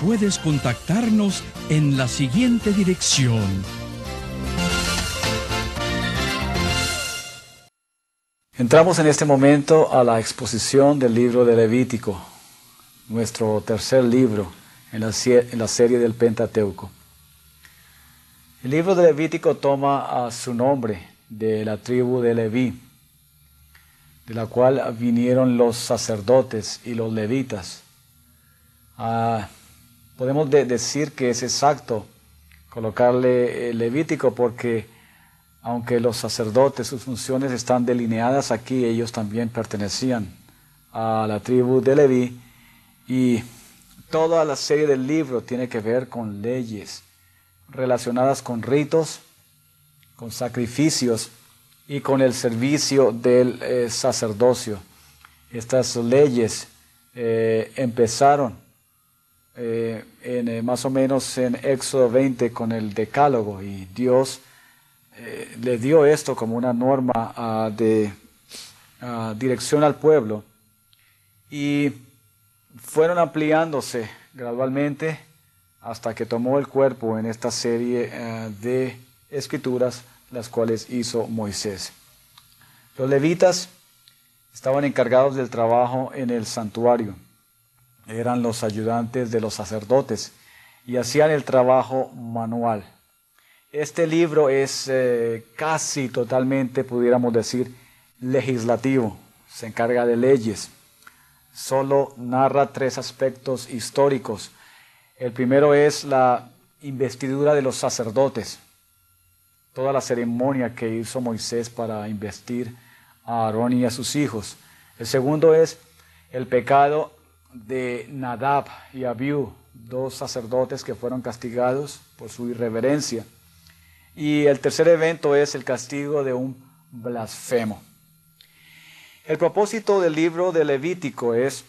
puedes contactarnos en la siguiente dirección. Entramos en este momento a la exposición del libro de Levítico, nuestro tercer libro en la, en la serie del Pentateuco. El libro de Levítico toma a su nombre de la tribu de Leví, de la cual vinieron los sacerdotes y los levitas. Ah, podemos decir que es exacto colocarle Levítico porque aunque los sacerdotes, sus funciones están delineadas aquí, ellos también pertenecían a la tribu de Leví y toda la serie del libro tiene que ver con leyes relacionadas con ritos, con sacrificios y con el servicio del eh, sacerdocio. Estas leyes eh, empezaron eh, en, eh, más o menos en Éxodo 20 con el decálogo y Dios eh, le dio esto como una norma ah, de ah, dirección al pueblo y fueron ampliándose gradualmente hasta que tomó el cuerpo en esta serie de escrituras las cuales hizo Moisés. Los levitas estaban encargados del trabajo en el santuario eran los ayudantes de los sacerdotes y hacían el trabajo manual. Este libro es eh, casi totalmente, pudiéramos decir, legislativo, se encarga de leyes. Solo narra tres aspectos históricos. El primero es la investidura de los sacerdotes, toda la ceremonia que hizo Moisés para investir a Aarón y a sus hijos. El segundo es el pecado de Nadab y Abiú, dos sacerdotes que fueron castigados por su irreverencia. Y el tercer evento es el castigo de un blasfemo. El propósito del libro de Levítico es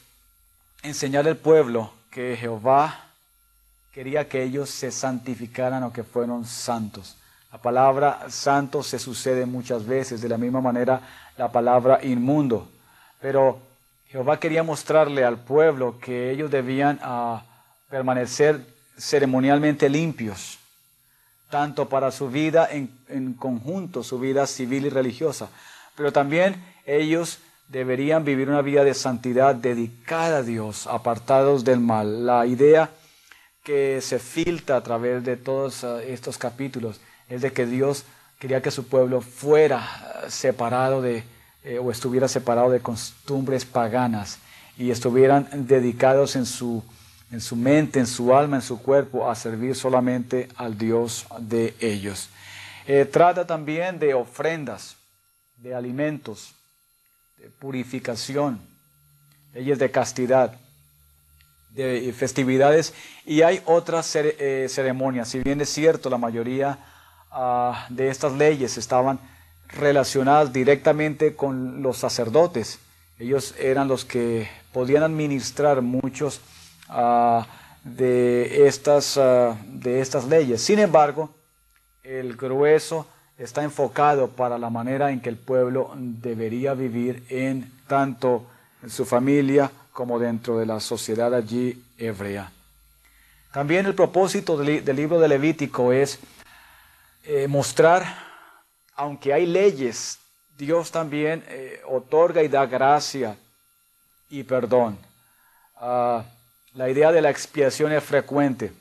enseñar al pueblo que Jehová quería que ellos se santificaran o que fueron santos. La palabra santo se sucede muchas veces, de la misma manera la palabra inmundo. Pero Jehová quería mostrarle al pueblo que ellos debían ah, permanecer ceremonialmente limpios, tanto para su vida en, en conjunto, su vida civil y religiosa, pero también ellos deberían vivir una vida de santidad dedicada a Dios, apartados del mal. La idea que se filtra a través de todos ah, estos capítulos es de que Dios quería que su pueblo fuera ah, separado de, eh, o estuviera separado de costumbres paganas y estuvieran dedicados en su, en su mente, en su alma, en su cuerpo a servir solamente al Dios de ellos. Eh, trata también de ofrendas, de alimentos, de purificación, leyes de castidad, de festividades y hay otras eh, ceremonias. Si bien es cierto, la mayoría ah, de estas leyes estaban relacionadas directamente con los sacerdotes. Ellos eran los que podían administrar muchos ah, de, estas, ah, de estas leyes. Sin embargo, el grueso está enfocado para la manera en que el pueblo debería vivir en tanto en su familia como dentro de la sociedad allí hebrea. También el propósito del, libro de Levítico es eh, mostrar aunque hay leyes, Dios también eh, otorga y da gracia y perdón. Ah, la idea de la expiación es frecuente.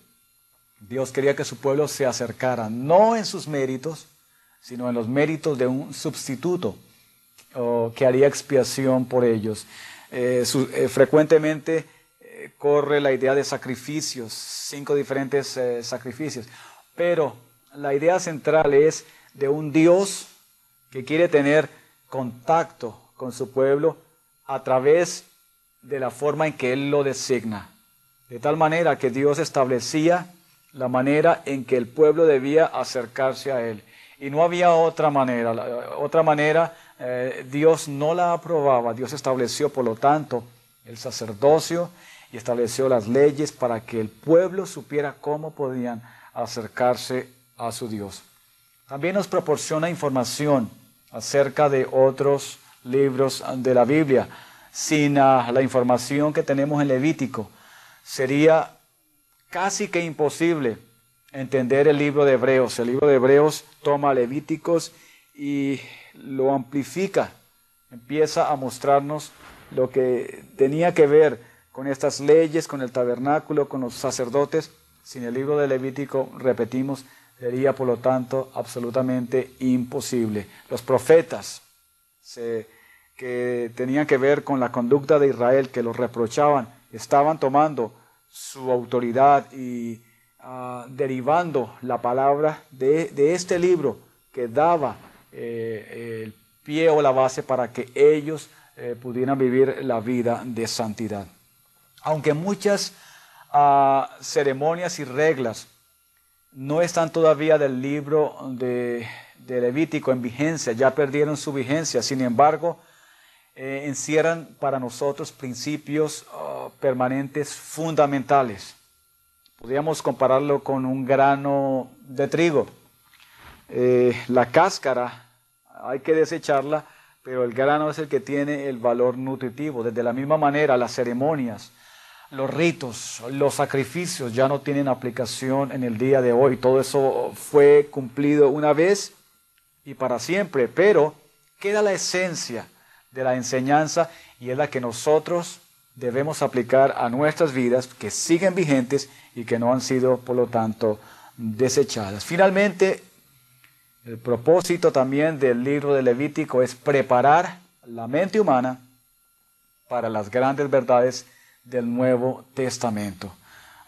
Dios quería que su pueblo se acercara, no en sus méritos, sino en los méritos de un sustituto que haría expiación por ellos. Eh, eh, frecuentemente corre la idea de sacrificios, cinco diferentes sacrificios. Pero la idea central es de un Dios que quiere tener contacto con su pueblo a través de la forma en que Él lo designa. De tal manera que Dios establecía la manera en que el pueblo debía acercarse a Él. Y no había otra manera. otra manera eh, Dios no la aprobaba. Dios estableció, por lo tanto, el sacerdocio y estableció las leyes para que el pueblo supiera cómo podían acercarse a su Dios. También nos proporciona información acerca de otros libros de la Biblia. Sin ah, la información que tenemos en Levítico, sería casi que imposible entender el libro de Hebreos. El libro de Hebreos toma Levíticos y lo amplifica, empieza a mostrarnos lo que tenía que ver con estas leyes, con el tabernáculo, con los sacerdotes. Sin el libro de Levítico, repetimos, sería por lo tanto absolutamente imposible. Los profetas que tenían que ver con la conducta de Israel, que los reprochaban, estaban tomando su autoridad y ah, derivando la palabra de, este libro que daba eh, el pie o la base para que ellos eh, pudieran vivir la vida de santidad. Aunque muchas ah, ceremonias y reglas no están todavía del libro de, Levítico en vigencia, ya perdieron su vigencia, sin embargo, eh, encierran para nosotros principios ah, permanentes fundamentales. Podríamos compararlo con un grano de trigo. Eh, la cáscara hay que desecharla, pero el grano es el que tiene el valor nutritivo. Desde la misma manera, las ceremonias, los ritos, los sacrificios ya no tienen aplicación en el día de hoy. Todo eso fue cumplido una vez y para siempre, pero queda la esencia de la enseñanza y es la que nosotros debemos aplicar a nuestras vidas que siguen vigentes y que no han sido, por lo tanto, desechadas. Finalmente, el propósito también del libro de Levítico es preparar la mente humana para las grandes verdades del Nuevo Testamento.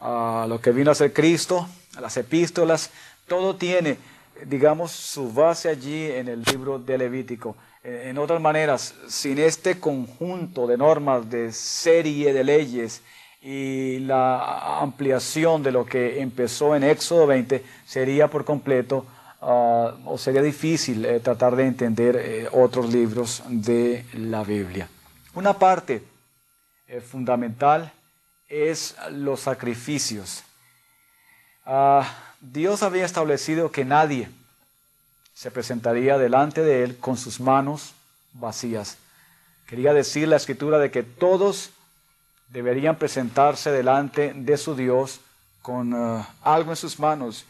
Ah, lo que vino a ser Cristo, las epístolas, todo tiene, digamos, su base allí en el libro de Levítico. En otras maneras, sin este conjunto de normas, de serie de leyes y la ampliación de lo que empezó en Éxodo 20, sería por completo ah, o sería difícil eh, tratar de entender eh, otros libros de la Biblia. Una parte eh, fundamental es los sacrificios. Ah, Dios había establecido que nadie se presentaría delante de él con sus manos vacías. Quería decir la escritura de que todos deberían presentarse delante de su Dios con eh, algo en sus manos.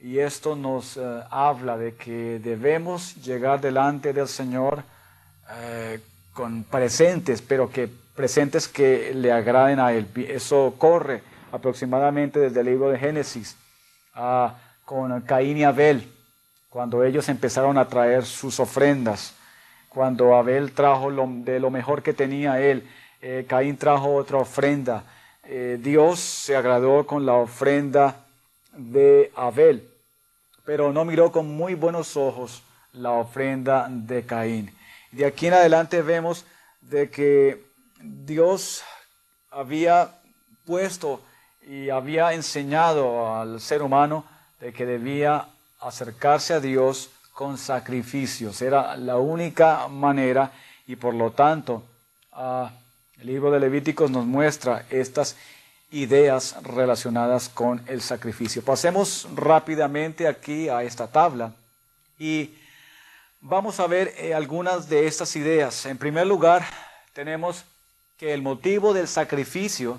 Y esto nos eh, habla de que debemos llegar delante del Señor eh, con presentes, pero que presentes que le agraden a Él. Eso corre aproximadamente desde el libro de Génesis con Caín y Abel cuando ellos empezaron a traer sus ofrendas, cuando Abel trajo de lo mejor que tenía él, eh, Caín trajo otra ofrenda, eh, Dios se agradó con la ofrenda de Abel, pero no miró con muy buenos ojos la ofrenda de Caín. De aquí en adelante vemos de que Dios había puesto y había enseñado al ser humano de que debía acercarse a Dios con sacrificios. Era la única manera y por lo tanto el libro de Levíticos nos muestra estas ideas relacionadas con el sacrificio. Pasemos rápidamente aquí a esta tabla y vamos a ver eh, algunas de estas ideas. En primer lugar, tenemos que el motivo del sacrificio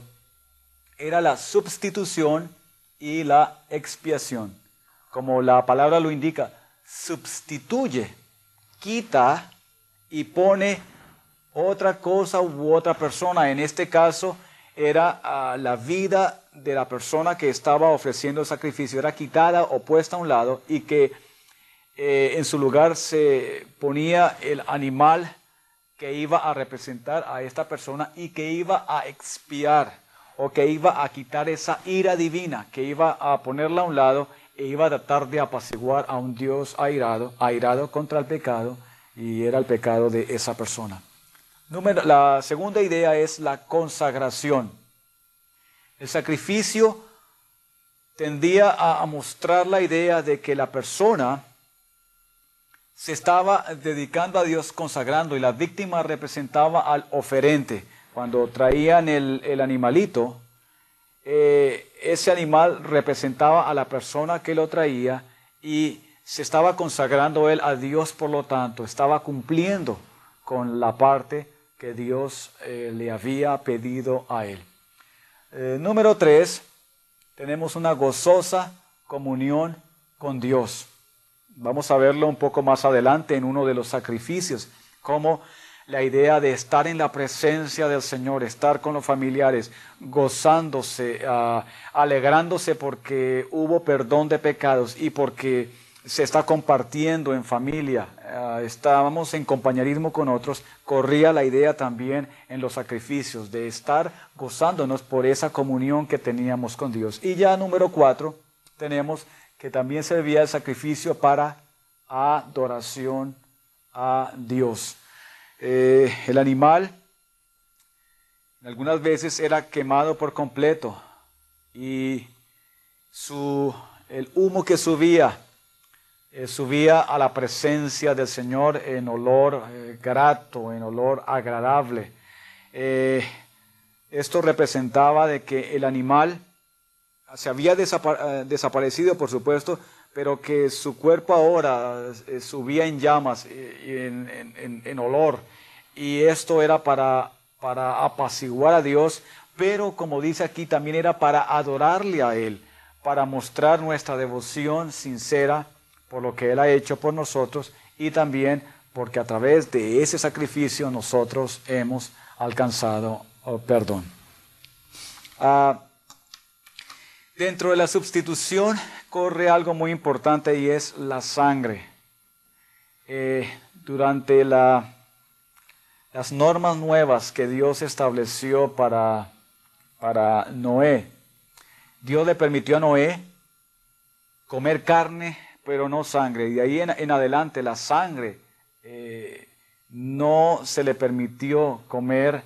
era la sustitución y la expiación como la palabra lo indica, sustituye, quita y pone otra cosa u otra persona. En este caso era ah, la vida de la persona que estaba ofreciendo el sacrificio, era quitada o puesta a un lado y que eh, en su lugar se ponía el animal que iba a representar a esta persona y que iba a expiar o que iba a quitar esa ira divina, que iba a ponerla a un lado e iba a tratar de apaciguar a un Dios airado, airado contra el pecado, y era el pecado de esa persona. La segunda idea es la consagración. El sacrificio tendía a, mostrar la idea de que la persona se estaba dedicando a Dios consagrando y la víctima representaba al oferente. Cuando traían el, animalito, eh, ese animal representaba a la persona que lo traía y se estaba consagrando él a Dios, por lo tanto, estaba cumpliendo con la parte que Dios eh, le había pedido a él. Eh, número tres, tenemos una gozosa comunión con Dios. Vamos a verlo un poco más adelante en uno de los sacrificios, como la idea de estar en la presencia del Señor, estar con los familiares, gozándose, ah, alegrándose porque hubo perdón de pecados y porque se está compartiendo en familia, ah, estábamos en compañerismo con otros, corría la idea también en los sacrificios de estar gozándonos por esa comunión que teníamos con Dios. Y ya número cuatro, tenemos que también servía el sacrificio para adoración a Dios. Eh, el animal algunas veces era quemado por completo y el humo que subía eh, subía a la presencia del Señor en olor eh, grato, en olor agradable. Esto representaba de que el animal se había desaparecido, por supuesto, pero que su cuerpo ahora subía en llamas, y en, olor. Y esto era para, para apaciguar a Dios, pero como dice aquí, también era para adorarle a Él, para mostrar nuestra devoción sincera por lo que Él ha hecho por nosotros y también porque a través de ese sacrificio nosotros hemos alcanzado oh, perdón. Ah, dentro de la sustitución corre algo muy importante y es la sangre. Eh, durante la, las normas nuevas que Dios estableció para, Noé, Dios le permitió a Noé comer carne pero no sangre. Y de ahí en, adelante la sangre eh, no se le permitió comer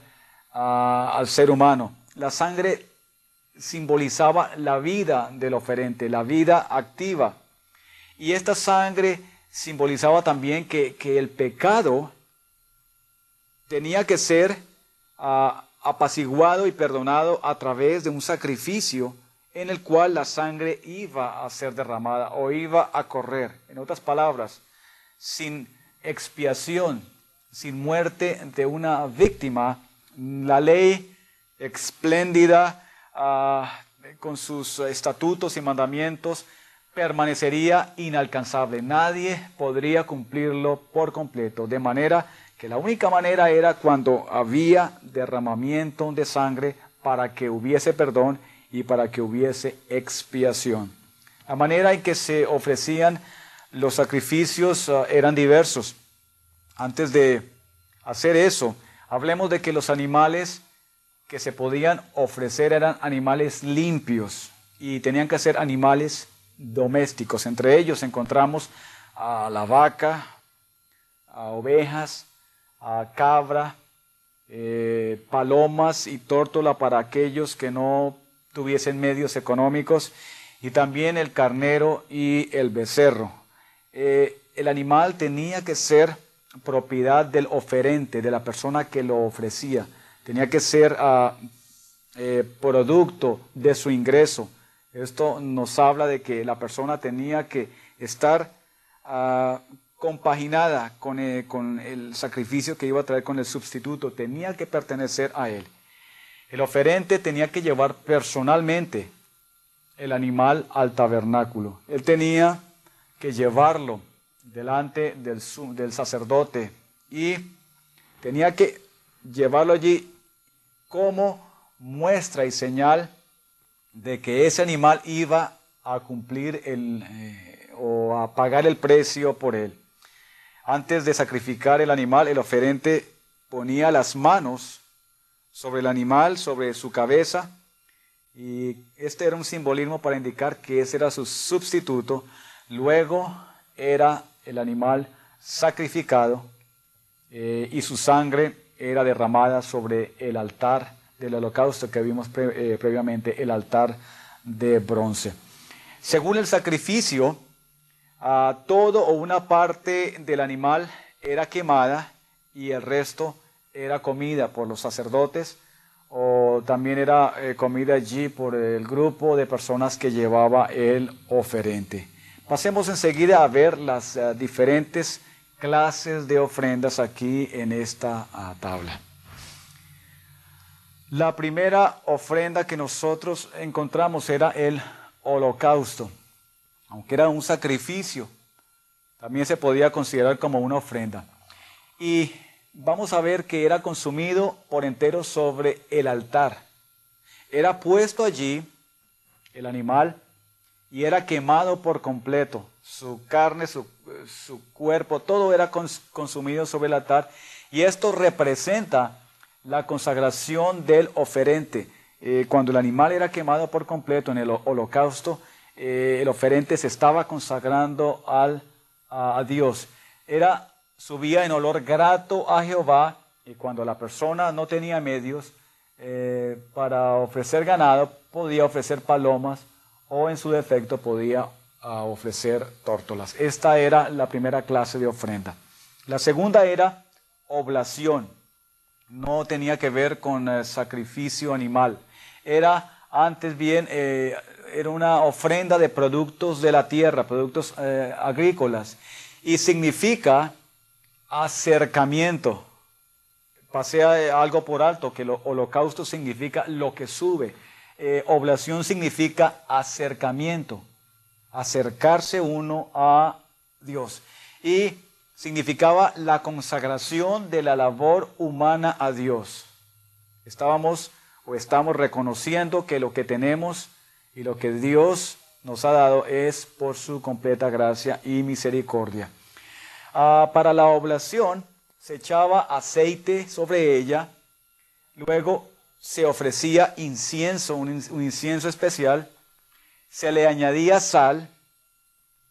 al ser humano. La sangre simbolizaba la vida del oferente, la vida activa. Y esta sangre simbolizaba también que, el pecado tenía que ser ah, apaciguado y perdonado a través de un sacrificio en el cual la sangre iba a ser derramada o iba a correr. En otras palabras, sin expiación, sin muerte de una víctima, la ley espléndida ah, con sus estatutos y mandamientos permanecería inalcanzable. Nadie podría cumplirlo por completo. De manera que la única manera era cuando había derramamiento de sangre para que hubiese perdón y para que hubiese expiación. La manera en que se ofrecían los sacrificios ah, eran diversos. Antes de hacer eso, hablemos de que los animales que se podían ofrecer eran animales limpios y tenían que ser animales domésticos. Entre ellos encontramos a la vaca, a ovejas, a cabra, eh, palomas y tórtola para aquellos que no tuviesen medios económicos, y también el carnero y el becerro. Eh, el animal tenía que ser propiedad del oferente, de la persona que lo ofrecía. Tenía que ser ah, eh, producto de su ingreso. Esto nos habla de que la persona tenía que estar ah, compaginada con, eh, con el sacrificio que iba a traer con el sustituto. Tenía que pertenecer a él. El oferente tenía que llevar personalmente el animal al tabernáculo. Él tenía que llevarlo delante del, del sacerdote y tenía que llevarlo allí como muestra y señal de que ese animal iba a cumplir el, eh, o a pagar el precio por él. Antes de sacrificar el animal, el oferente ponía las manos sobre el animal, sobre su cabeza, Y este era un simbolismo para indicar que ese era su sustituto. Luego era el animal sacrificado eh, y su sangre era derramada sobre el altar del holocausto que vimos eh, previamente, el altar de bronce. Según el sacrificio, todo o una parte del animal era quemada y el resto era comida por los sacerdotes o también era eh, comida allí por el grupo de personas que llevaba el oferente. Pasemos enseguida a ver las eh, diferentes clases de ofrendas aquí en esta ah, tabla. La primera ofrenda que nosotros encontramos era el holocausto, aunque era un sacrificio, también se podía considerar como una ofrenda. Y vamos a ver que era consumido por entero sobre el altar. Era puesto allí el animal y era quemado por completo. Su carne, su, cuerpo, todo era consumido sobre el altar. Y esto representa la consagración del oferente. Eh, cuando el animal era quemado por completo en el holocausto, eh, el oferente se estaba consagrando al, a Dios. Era subía en olor grato a Jehová y cuando la persona no tenía medios eh, para ofrecer ganado, podía ofrecer palomas o en su defecto podía ah, ofrecer tórtolas. Esta era la primera clase de ofrenda. La segunda era oblación. No tenía que ver con eh, sacrificio animal. Era antes bien, eh, era una ofrenda de productos de la tierra, productos agrícolas. Y significa acercamiento. Pasea algo por alto, que el holocausto significa lo que sube. Eh, oblación significa acercamiento, acercarse uno a Dios. Y significaba la consagración de la labor humana a Dios. Estábamos o estamos reconociendo que lo que tenemos y lo que Dios nos ha dado es por su completa gracia y misericordia. Ah, para la oblación se echaba aceite sobre ella, luego se ofrecía incienso, un, incienso especial, se le añadía sal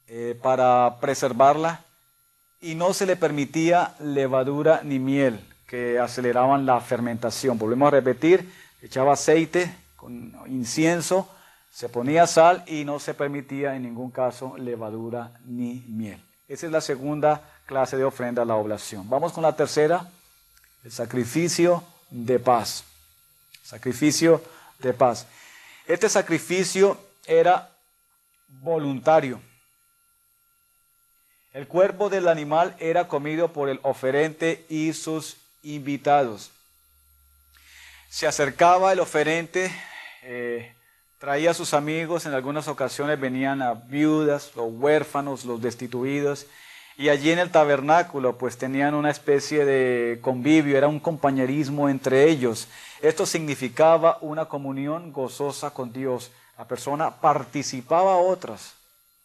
eh, para preservarla y no se le permitía levadura ni miel que aceleraban la fermentación. Volvemos a repetir, echaba aceite con incienso, se ponía sal y no se permitía en ningún caso levadura ni miel. Esa es la segunda clase de ofrenda a la oblación. Vamos con la tercera, el sacrificio de paz. Sacrificio de paz. Este sacrificio era voluntario. El cuerpo del animal era comido por el oferente y sus invitados. Se acercaba el oferente, eh, traía a sus amigos, en algunas ocasiones venían a viudas, los huérfanos, los destituidos, y allí en el tabernáculo pues tenían una especie de convivio, era un compañerismo entre ellos. Esto significaba una comunión gozosa con Dios. La persona participaba a otras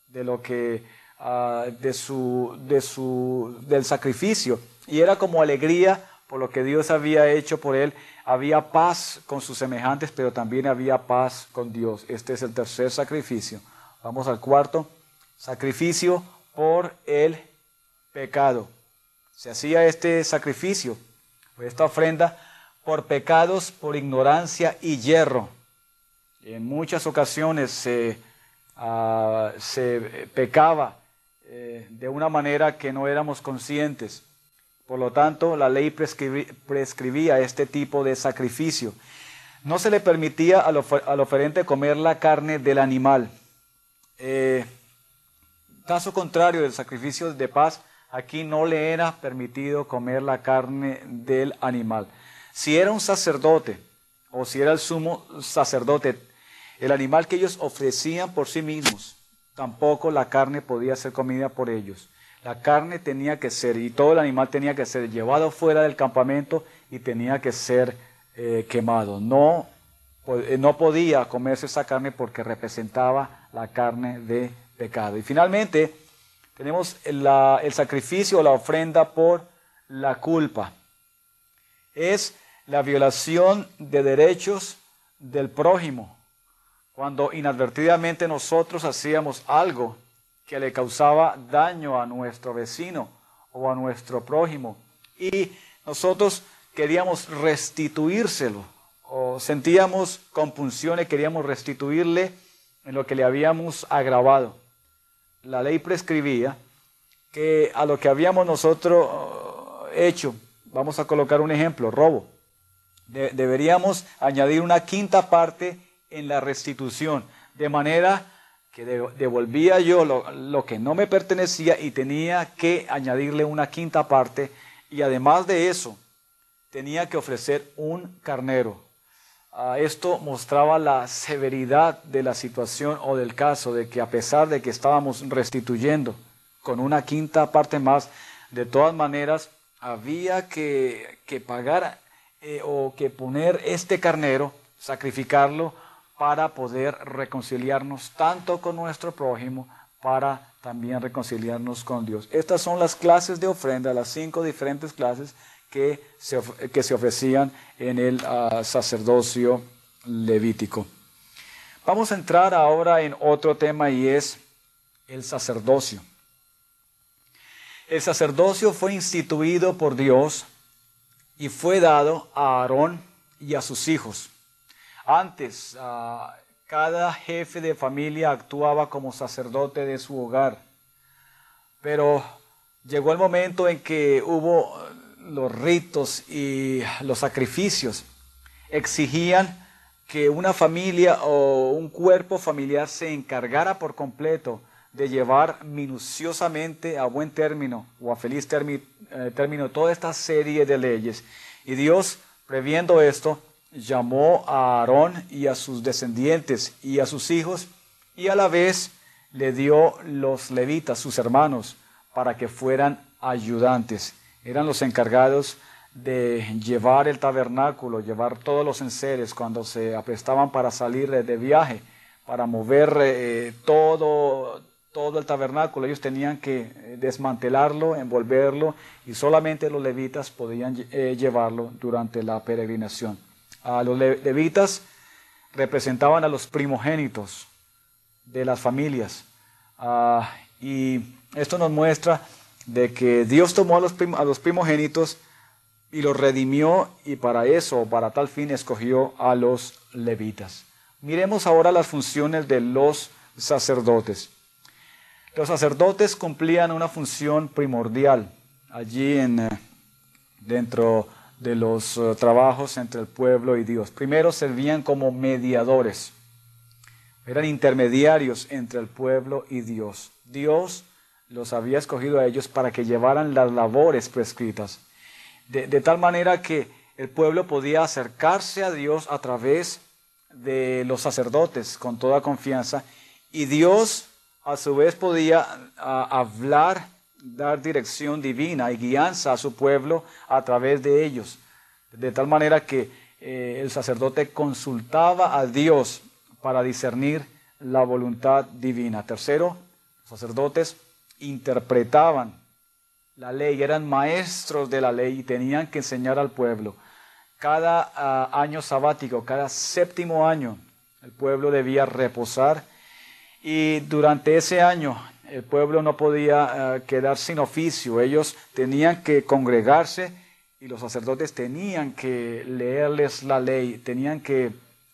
de lo que ah, de su, de su, del sacrificio y era como alegría por lo que Dios había hecho por él. Había paz con sus semejantes, pero también había paz con Dios. Este es el tercer sacrificio. Vamos al cuarto. Sacrificio por el pecado. Se hacía este sacrificio, esta ofrenda, por pecados, por ignorancia y hierro. En muchas ocasiones se, ah, pecaba eh, de una manera que no éramos conscientes. Por lo tanto, la ley prescribía este tipo de sacrificio. No se le permitía al, oferente comer la carne del animal. Eh, caso contrario del sacrificio de paz, aquí no le era permitido comer la carne del animal. Si era un sacerdote o si era el sumo sacerdote, el animal que ellos ofrecían por sí mismos, tampoco la carne podía ser comida por ellos. La carne tenía que ser, y todo el animal tenía que ser llevado fuera del campamento y tenía que ser eh, quemado. No, eh, no podía comerse esa carne porque representaba la carne de pecado. Y finalmente, tenemos el, sacrificio o la ofrenda por la culpa. Es la violación de derechos del prójimo cuando inadvertidamente nosotros hacíamos algo que le causaba daño a nuestro vecino o a nuestro prójimo y nosotros queríamos restituírselo o sentíamos compunciones, queríamos restituirle en lo que le habíamos agravado. La ley prescribía que a lo que habíamos nosotros eh, hecho, vamos a colocar un ejemplo, robo, deberíamos añadir una quinta parte en la restitución, de manera que devolvía yo lo, que no me pertenecía y tenía que añadirle una quinta parte y además de eso tenía que ofrecer un carnero. Ah, esto mostraba la severidad de la situación o del caso de que a pesar de que estábamos restituyendo con una quinta parte más, de todas maneras había que, pagar eh, o que poner este carnero, sacrificarlo para poder reconciliarnos tanto con nuestro prójimo, para también reconciliarnos con Dios. Estas son las clases de ofrenda, las cinco diferentes clases que se, que se ofrecían en el ah, sacerdocio levítico. Vamos a entrar ahora en otro tema y es el sacerdocio. El sacerdocio fue instituido por Dios y fue dado a Aarón y a sus hijos. Antes, ah, cada jefe de familia actuaba como sacerdote de su hogar, pero llegó el momento en que hubo los ritos y los sacrificios. Exigían que una familia o un cuerpo familiar se encargara por completo de llevar minuciosamente a buen término o a feliz eh, término toda esta serie de leyes. Y Dios, previendo esto, llamó a Aarón y a sus descendientes y a sus hijos y a la vez le dio los levitas, sus hermanos, para que fueran ayudantes. Eran los encargados de llevar el tabernáculo, llevar todos los enseres cuando se aprestaban para salir de viaje, para mover eh, todo, todo el tabernáculo. Ellos tenían que eh, desmantelarlo, envolverlo y solamente los levitas podían eh, llevarlo durante la peregrinación. A los levitas representaban a los primogénitos de las familias. Ah, y esto nos muestra de que Dios tomó a los, a los primogénitos y los redimió y para eso, para tal fin, escogió a los levitas. Miremos ahora las funciones de los sacerdotes. Los sacerdotes cumplían una función primordial allí en, eh, dentro de los eh, trabajos entre el pueblo y Dios. Primero servían como mediadores, eran intermediarios entre el pueblo y Dios. Dios los había escogido a ellos para que llevaran las labores prescritas, de, de tal manera que el pueblo podía acercarse a Dios a través de los sacerdotes con toda confianza y Dios a su vez podía ah, hablar dar dirección divina y guianza a su pueblo a través de ellos. De tal manera que eh, el sacerdote consultaba a Dios para discernir la voluntad divina. Tercero, los sacerdotes interpretaban la ley, eran maestros de la ley y tenían que enseñar al pueblo. Cada ah, año sabático, cada séptimo año, el pueblo debía reposar y durante ese año el pueblo no podía eh, quedar sin oficio, ellos tenían que congregarse y los sacerdotes tenían que leerles la ley, tenían que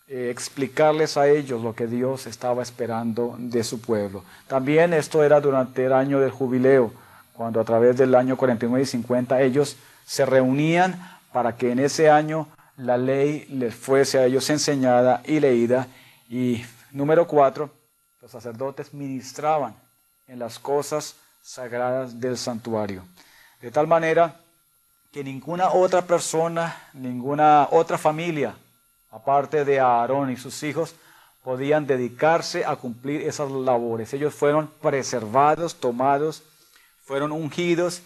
eh, explicarles a ellos lo que Dios estaba esperando de su pueblo. También esto era durante el año del jubileo, cuando a través del año 49 y 50 ellos se reunían para que en ese año la ley les fuese a ellos enseñada y leída. Y número cuatro, los sacerdotes ministraban en las cosas sagradas del santuario. De tal manera que ninguna otra persona, ninguna otra familia, aparte de Aarón y sus hijos, podían dedicarse a cumplir esas labores. Ellos fueron preservados, tomados, fueron ungidos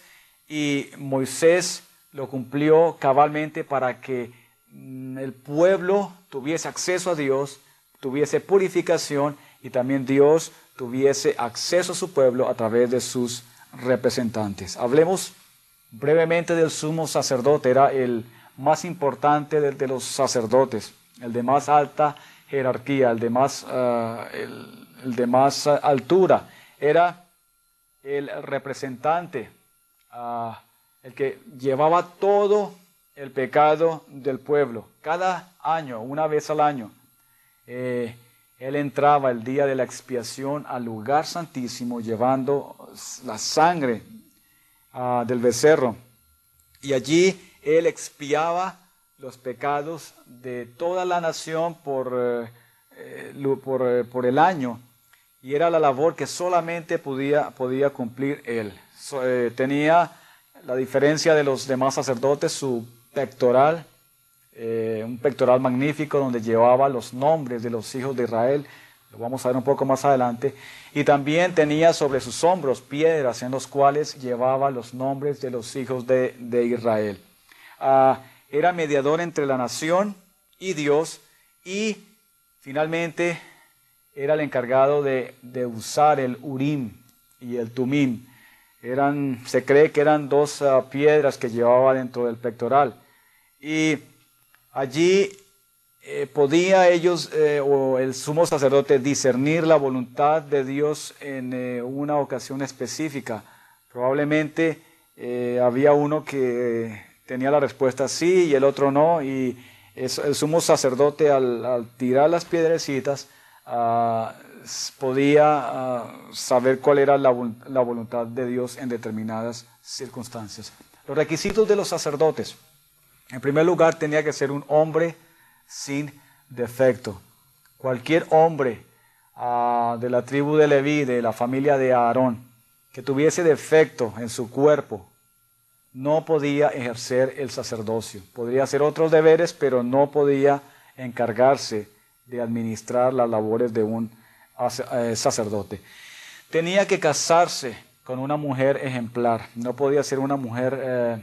y Moisés lo cumplió cabalmente para que mm, el pueblo tuviese acceso a Dios, tuviese purificación y también Dios tuviese acceso a su pueblo a través de sus representantes. Hablemos brevemente del sumo sacerdote, era el más importante de, los sacerdotes, el de más alta jerarquía, el de más, ah, el, de más altura. Era el representante, ah, el que llevaba todo el pecado del pueblo. Cada año, una vez al año, eh, él entraba el día de la expiación al lugar santísimo llevando la sangre ah, del becerro. Y allí él expiaba los pecados de toda la nación por, eh, eh, eh, por, el año. Y era la labor que solamente podía, podía cumplir él. tenía la diferencia de los demás sacerdotes, su pectoral, un pectoral magnífico donde llevaba los nombres de los hijos de Israel. Lo vamos a ver un poco más adelante. Y también tenía sobre sus hombros piedras en los cuales llevaba los nombres de los hijos de, Israel. Ah, era mediador entre la nación y Dios y finalmente era el encargado de, usar el Urim y el Tumim. Eran, se cree que eran dos ah, piedras que llevaba dentro del pectoral. Y allí eh, podía ellos eh, o el sumo sacerdote discernir la voluntad de Dios en eh, una ocasión específica. Probablemente había uno que tenía la respuesta sí y el otro no, y el sumo sacerdote al, tirar las piedrecitas ah, podía ah, saber cuál era la, la, voluntad de Dios en determinadas circunstancias. Los requisitos de los sacerdotes. En primer lugar, tenía que ser un hombre sin defecto. Cualquier hombre ah, de la tribu de Leví, de la familia de Aarón, que tuviese defecto en su cuerpo, no podía ejercer el sacerdocio. Podría hacer otros deberes, pero no podía encargarse de administrar las labores de un eh, sacerdote. Tenía que casarse con una mujer ejemplar. No podía ser una mujer, eh,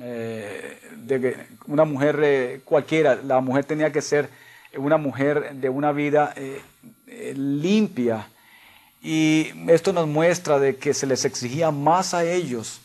eh, de, una mujer cualquiera. La mujer tenía que ser una mujer de una vida limpia. Y esto nos muestra de que se les exigía más a ellos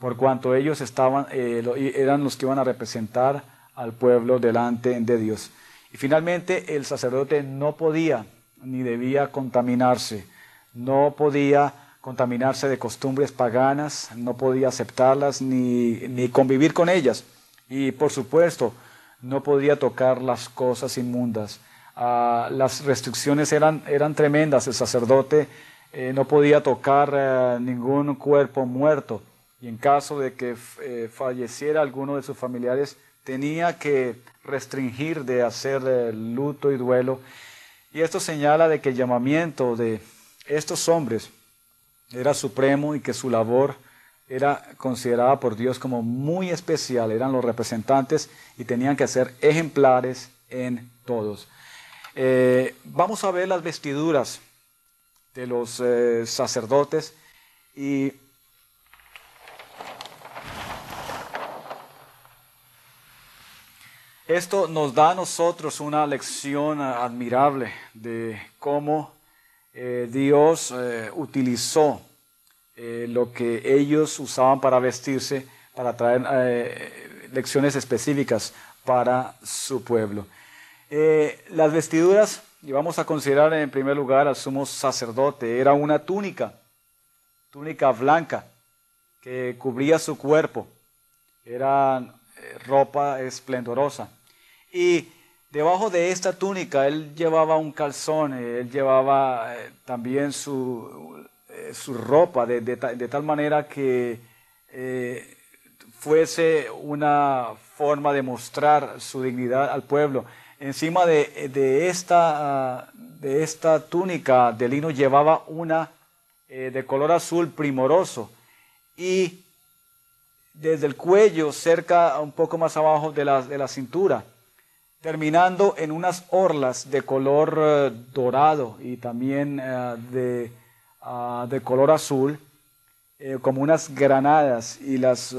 por cuanto ellos estaban, eh, eran los que iban a representar al pueblo delante de Dios. Y finalmente el sacerdote no podía ni debía contaminarse, no podía contaminarse de costumbres paganas, no podía aceptarlas ni, convivir con ellas. Y por supuesto, no podía tocar las cosas inmundas. Ah, las restricciones eran, eran tremendas, el sacerdote eh, no podía tocar eh, ningún cuerpo muerto y en caso de que eh, falleciera alguno de sus familiares, tenía que restringir de hacer luto y duelo. Y esto señala de que el llamamiento de estos hombres era supremo y que su labor era considerada por Dios como muy especial. Eran los representantes y tenían que ser ejemplares en todos. Eh, vamos a ver las vestiduras de los sacerdotes y Esto nos da a nosotros una lección admirable de cómo eh, Dios eh, utilizó eh, lo que ellos usaban para vestirse, para traer lecciones específicas para su pueblo. las vestiduras, y vamos a considerar en primer lugar al sumo sacerdote, era una túnica, túnica blanca, que cubría su cuerpo, era ropa esplendorosa. Y debajo de esta túnica él llevaba un calzón, eh, él llevaba eh, también su, eh, su ropa de, tal manera que fuese una forma de mostrar su dignidad al pueblo. Encima de, esta, de esta túnica de lino llevaba una de color azul primoroso y desde el cuello, cerca, un poco más abajo de la, de la cintura, terminando en unas orlas de color eh, dorado y también eh, de, ah, de, color azul, eh, como unas granadas, y las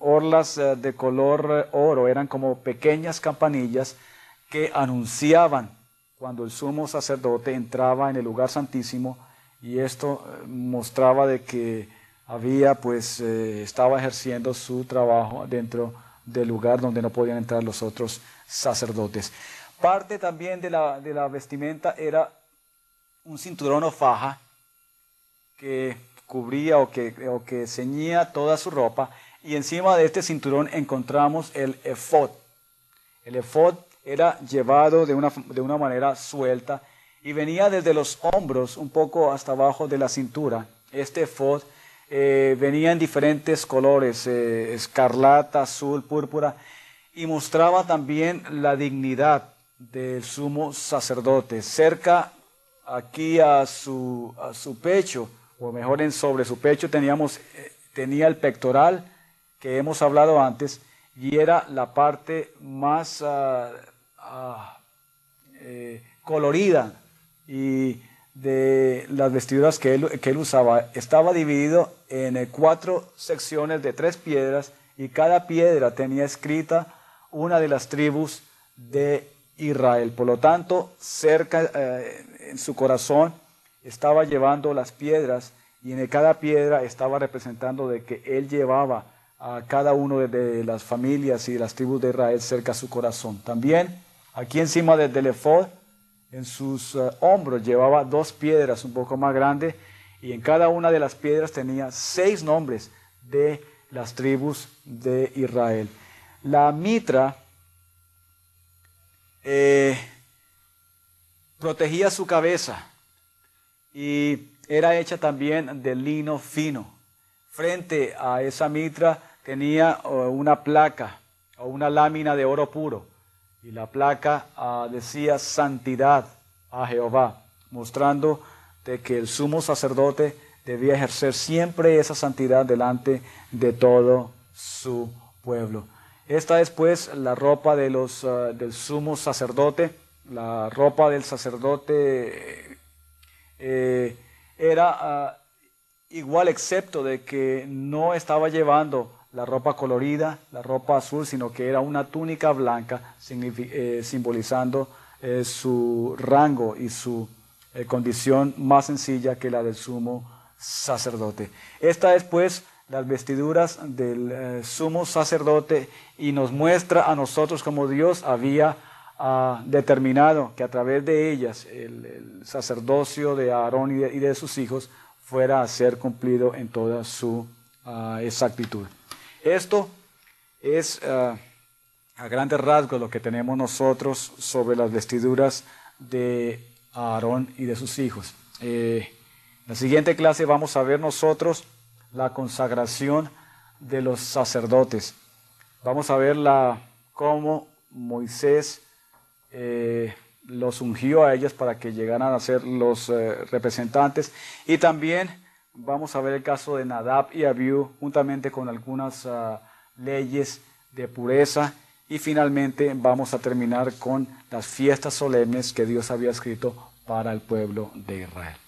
orlas de color oro eran como pequeñas campanillas que anunciaban cuando el sumo sacerdote entraba en el lugar santísimo y esto mostraba de que había pues estaba ejerciendo su trabajo dentro del lugar donde no podían entrar los otros sacerdotes. Parte también de la, de la vestimenta era un cinturón o faja que cubría o que, o que ceñía toda su ropa. Y encima de este cinturón encontramos el efod. El efod era llevado de una, de una manera suelta y venía desde los hombros un poco hasta abajo de la cintura. Este efod eh, venía en diferentes colores, eh, escarlata, azul, púrpura, y mostraba también la dignidad del sumo sacerdote. Cerca aquí a su, a su pecho, o mejor en sobre su pecho, teníamos, eh, tenía el pectoral que hemos hablado antes, y era la parte más ah, ah, colorida y de las vestiduras que él, que él usaba estaba dividido en eh, cuatro secciones de tres piedras y cada piedra tenía escrita una de las tribus de Israel. Por lo tanto, cerca eh, en su corazón estaba llevando las piedras y en cada piedra estaba representando de que él llevaba a cada uno de, las familias y de las tribus de Israel cerca a su corazón. También aquí encima del, del en sus eh, hombros llevaba dos piedras un poco más grandes y en cada una de las piedras tenía seis nombres de las tribus de Israel. La mitra eh, protegía su cabeza y era hecha también de lino fino. Frente a esa mitra tenía eh, una placa o una lámina de oro puro y la placa ah, decía santidad a Jehová, mostrando de que el sumo sacerdote debía ejercer siempre esa santidad delante de todo su pueblo. Esta es pues la ropa de los, ah, del sumo sacerdote. La ropa del sacerdote eh, era ah, igual excepto de que no estaba llevando la ropa colorida, la ropa azul, sino que era una túnica blanca eh, simbolizando eh, su rango y su condición más sencilla que la del sumo sacerdote. Esta es pues las vestiduras del sumo sacerdote y nos muestra a nosotros como Dios había ah, determinado que a través de ellas el, sacerdocio de Aarón y de, sus hijos fuera a ser cumplido en toda su ah, exactitud. Esto es ah, a grandes rasgos lo que tenemos nosotros sobre las vestiduras de Aarón y de sus hijos. Eh, en la siguiente clase vamos a ver nosotros la consagración de los sacerdotes. Vamos a ver la, cómo Moisés eh, los ungió a ellos para que llegaran a ser los eh, representantes y también vamos a ver el caso de Nadab y Abiú, juntamente con algunas ah, leyes de pureza. Y finalmente vamos a terminar con las fiestas solemnes que Dios había escrito para el pueblo de Israel.